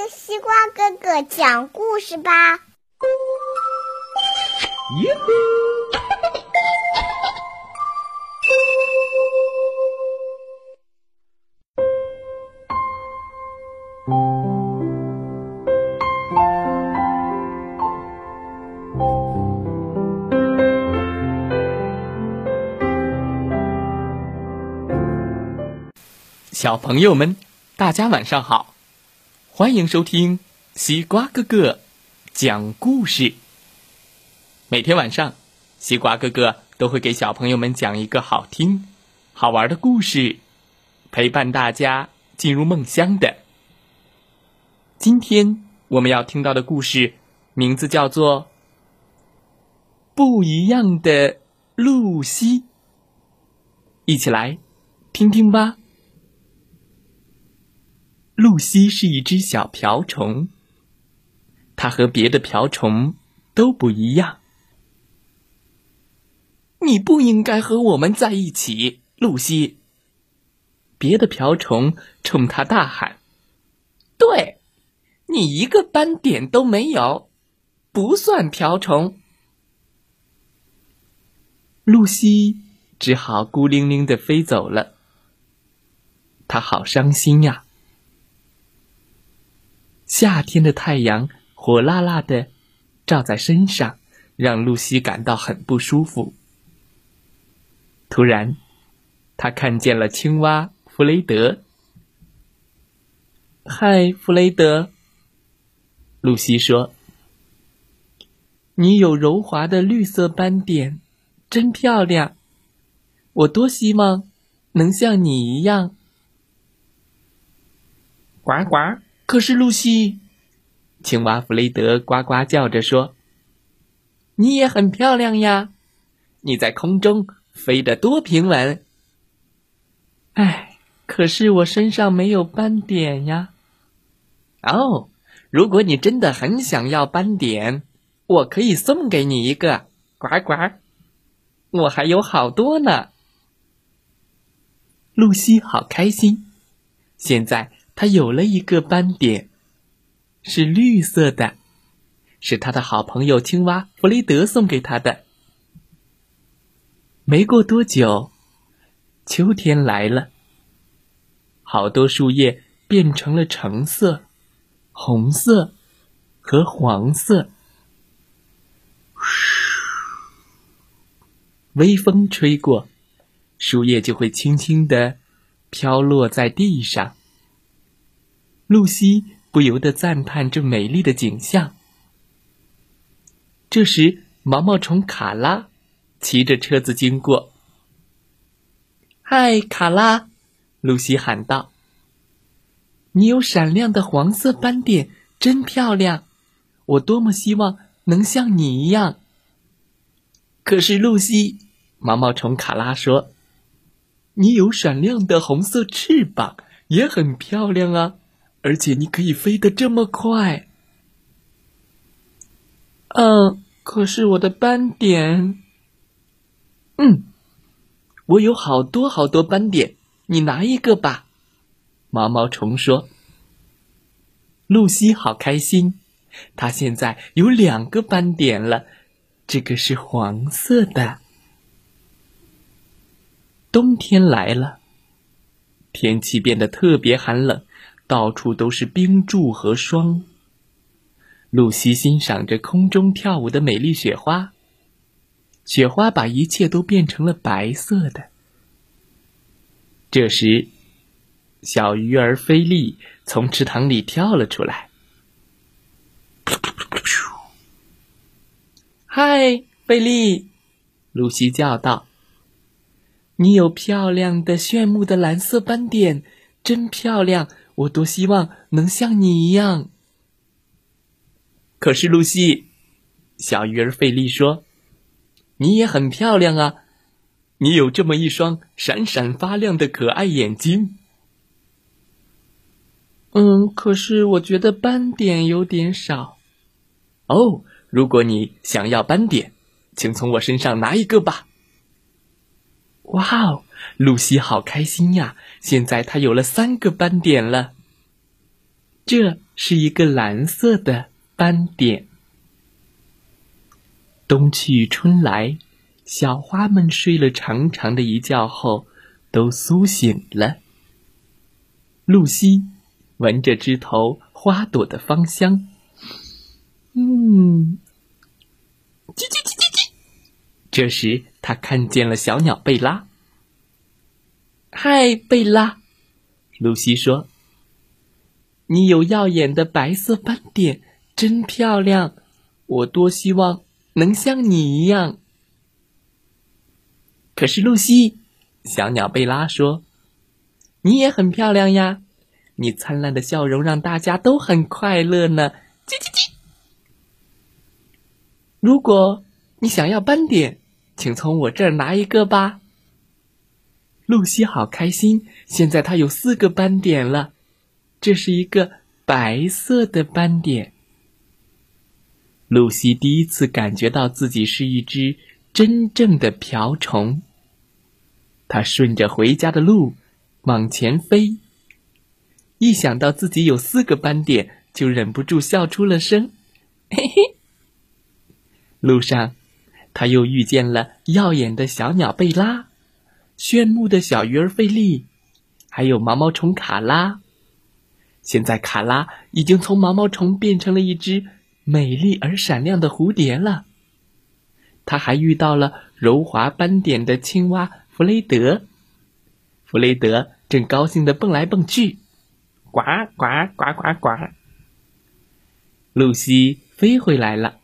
听西瓜哥哥讲故事吧。小朋友们，大家晚上好！欢迎收听西瓜哥哥讲故事。每天晚上，西瓜哥哥都会给小朋友们讲一个好听、好玩的故事，陪伴大家进入梦乡的。今天我们要听到的故事名字叫做《不一样的露西》，一起来听听吧。露西是一只小瓢虫，它和别的瓢虫都不一样。你不应该和我们在一起，露西。别的瓢虫冲他大喊：“对，你一个斑点都没有，不算瓢虫。”露西只好孤零零的飞走了，它好伤心呀。夏天的太阳火辣辣的照在身上，让露西感到很不舒服。突然，他看见了青蛙弗雷德。“嗨，弗雷德。”露西说，“你有柔滑的绿色斑点，真漂亮。我多希望能像你一样。”呱呱。可是，露西，青蛙弗雷德呱呱叫着说：“你也很漂亮呀，你在空中飞得多平稳。”哎，可是我身上没有斑点呀。哦，如果你真的很想要斑点，我可以送给你一个。呱呱，我还有好多呢。露西好开心，现在。他有了一个斑点，是绿色的，是他的好朋友青蛙弗雷德送给他的。没过多久，秋天来了，好多树叶变成了橙色、红色和黄色。微风吹过，树叶就会轻轻的飘落在地上。露西不由得赞叹这美丽的景象。这时，毛毛虫卡拉骑着车子经过。“嗨，卡拉！”露西喊道，“你有闪亮的黄色斑点，真漂亮！我多么希望能像你一样。”可是，露西，毛毛虫卡拉说：“你有闪亮的红色翅膀，也很漂亮啊。”而且你可以飞得这么快。嗯，可是我的斑点……嗯，我有好多好多斑点，你拿一个吧。毛毛虫说。露西好开心，她现在有两个斑点了，这个是黄色的。冬天来了，天气变得特别寒冷。到处都是冰柱和霜。露西欣赏着空中跳舞的美丽雪花，雪花把一切都变成了白色的。这时，小鱼儿菲利从池塘里跳了出来。“嗨，菲利！”露西叫道，“你有漂亮的、炫目的蓝色斑点，真漂亮。”我多希望能像你一样。可是，露西，小鱼儿费力说：“你也很漂亮啊，你有这么一双闪闪发亮的可爱眼睛。”嗯，可是我觉得斑点有点少。哦，如果你想要斑点，请从我身上拿一个吧。哇哦！露西好开心呀！现在她有了三个斑点了。这是一个蓝色的斑点。冬去春来，小花们睡了长长的一觉后，都苏醒了。露西闻着枝头花朵的芳香，嗯，叽叽叽叽叽。这时，他看见了小鸟贝拉。嗨，贝拉，露西说：“你有耀眼的白色斑点，真漂亮。我多希望能像你一样。”可是，露西，小鸟贝拉说：“你也很漂亮呀，你灿烂的笑容让大家都很快乐呢。”叽叽叽。如果你想要斑点，请从我这儿拿一个吧。露西好开心，现在她有四个斑点了。这是一个白色的斑点。露西第一次感觉到自己是一只真正的瓢虫。她顺着回家的路往前飞，一想到自己有四个斑点，就忍不住笑出了声。嘿嘿。路上，他又遇见了耀眼的小鸟贝拉。炫目的小鱼儿费利，还有毛毛虫卡拉。现在卡拉已经从毛毛虫变成了一只美丽而闪亮的蝴蝶了。他还遇到了柔滑斑点的青蛙弗雷德。弗雷德正高兴的蹦来蹦去，呱呱呱呱呱。露西飞回来了，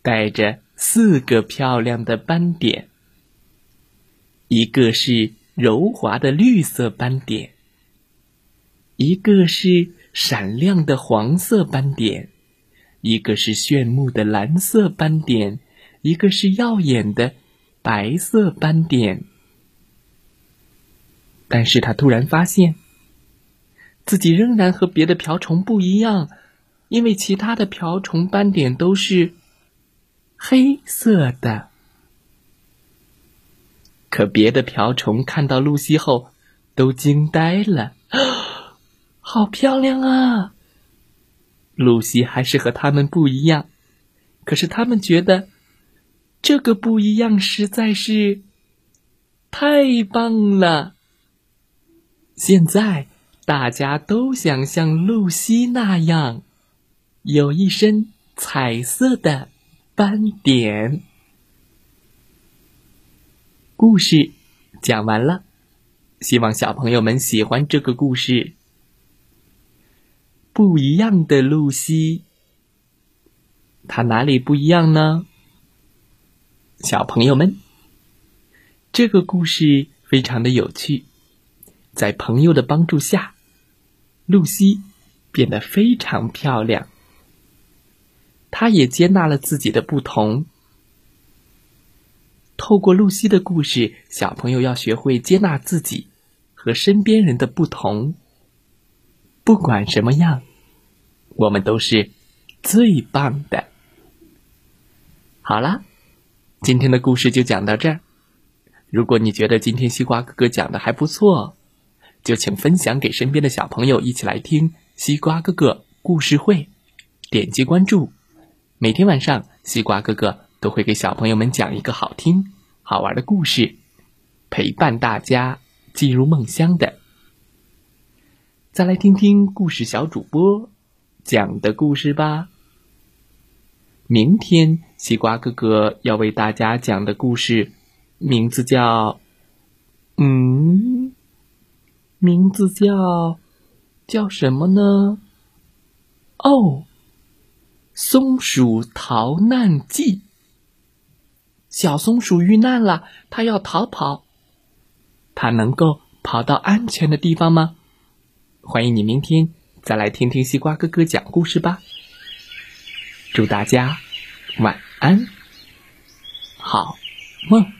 带着四个漂亮的斑点。一个是柔滑的绿色斑点，一个是闪亮的黄色斑点，一个是炫目的蓝色斑点，一个是耀眼的白色斑点。但是他突然发现，自己仍然和别的瓢虫不一样，因为其他的瓢虫斑点都是黑色的。可别的瓢虫看到露西后，都惊呆了。好漂亮啊！露西还是和他们不一样，可是他们觉得这个不一样实在是太棒了。现在大家都想像露西那样，有一身彩色的斑点。故事讲完了，希望小朋友们喜欢这个故事。不一样的露西，它哪里不一样呢？小朋友们，这个故事非常的有趣。在朋友的帮助下，露西变得非常漂亮。她也接纳了自己的不同。透过露西的故事，小朋友要学会接纳自己和身边人的不同。不管什么样，我们都是最棒的。好啦，今天的故事就讲到这儿。如果你觉得今天西瓜哥哥讲的还不错，就请分享给身边的小朋友一起来听西瓜哥哥故事会。点击关注，每天晚上西瓜哥哥。都会给小朋友们讲一个好听、好玩的故事，陪伴大家进入梦乡的。再来听听故事小主播讲的故事吧。明天西瓜哥哥要为大家讲的故事，名字叫……嗯，名字叫叫什么呢？哦，松鼠逃难记。小松鼠遇难了，它要逃跑。它能够跑到安全的地方吗？欢迎你明天再来听听西瓜哥哥讲故事吧。祝大家晚安，好梦。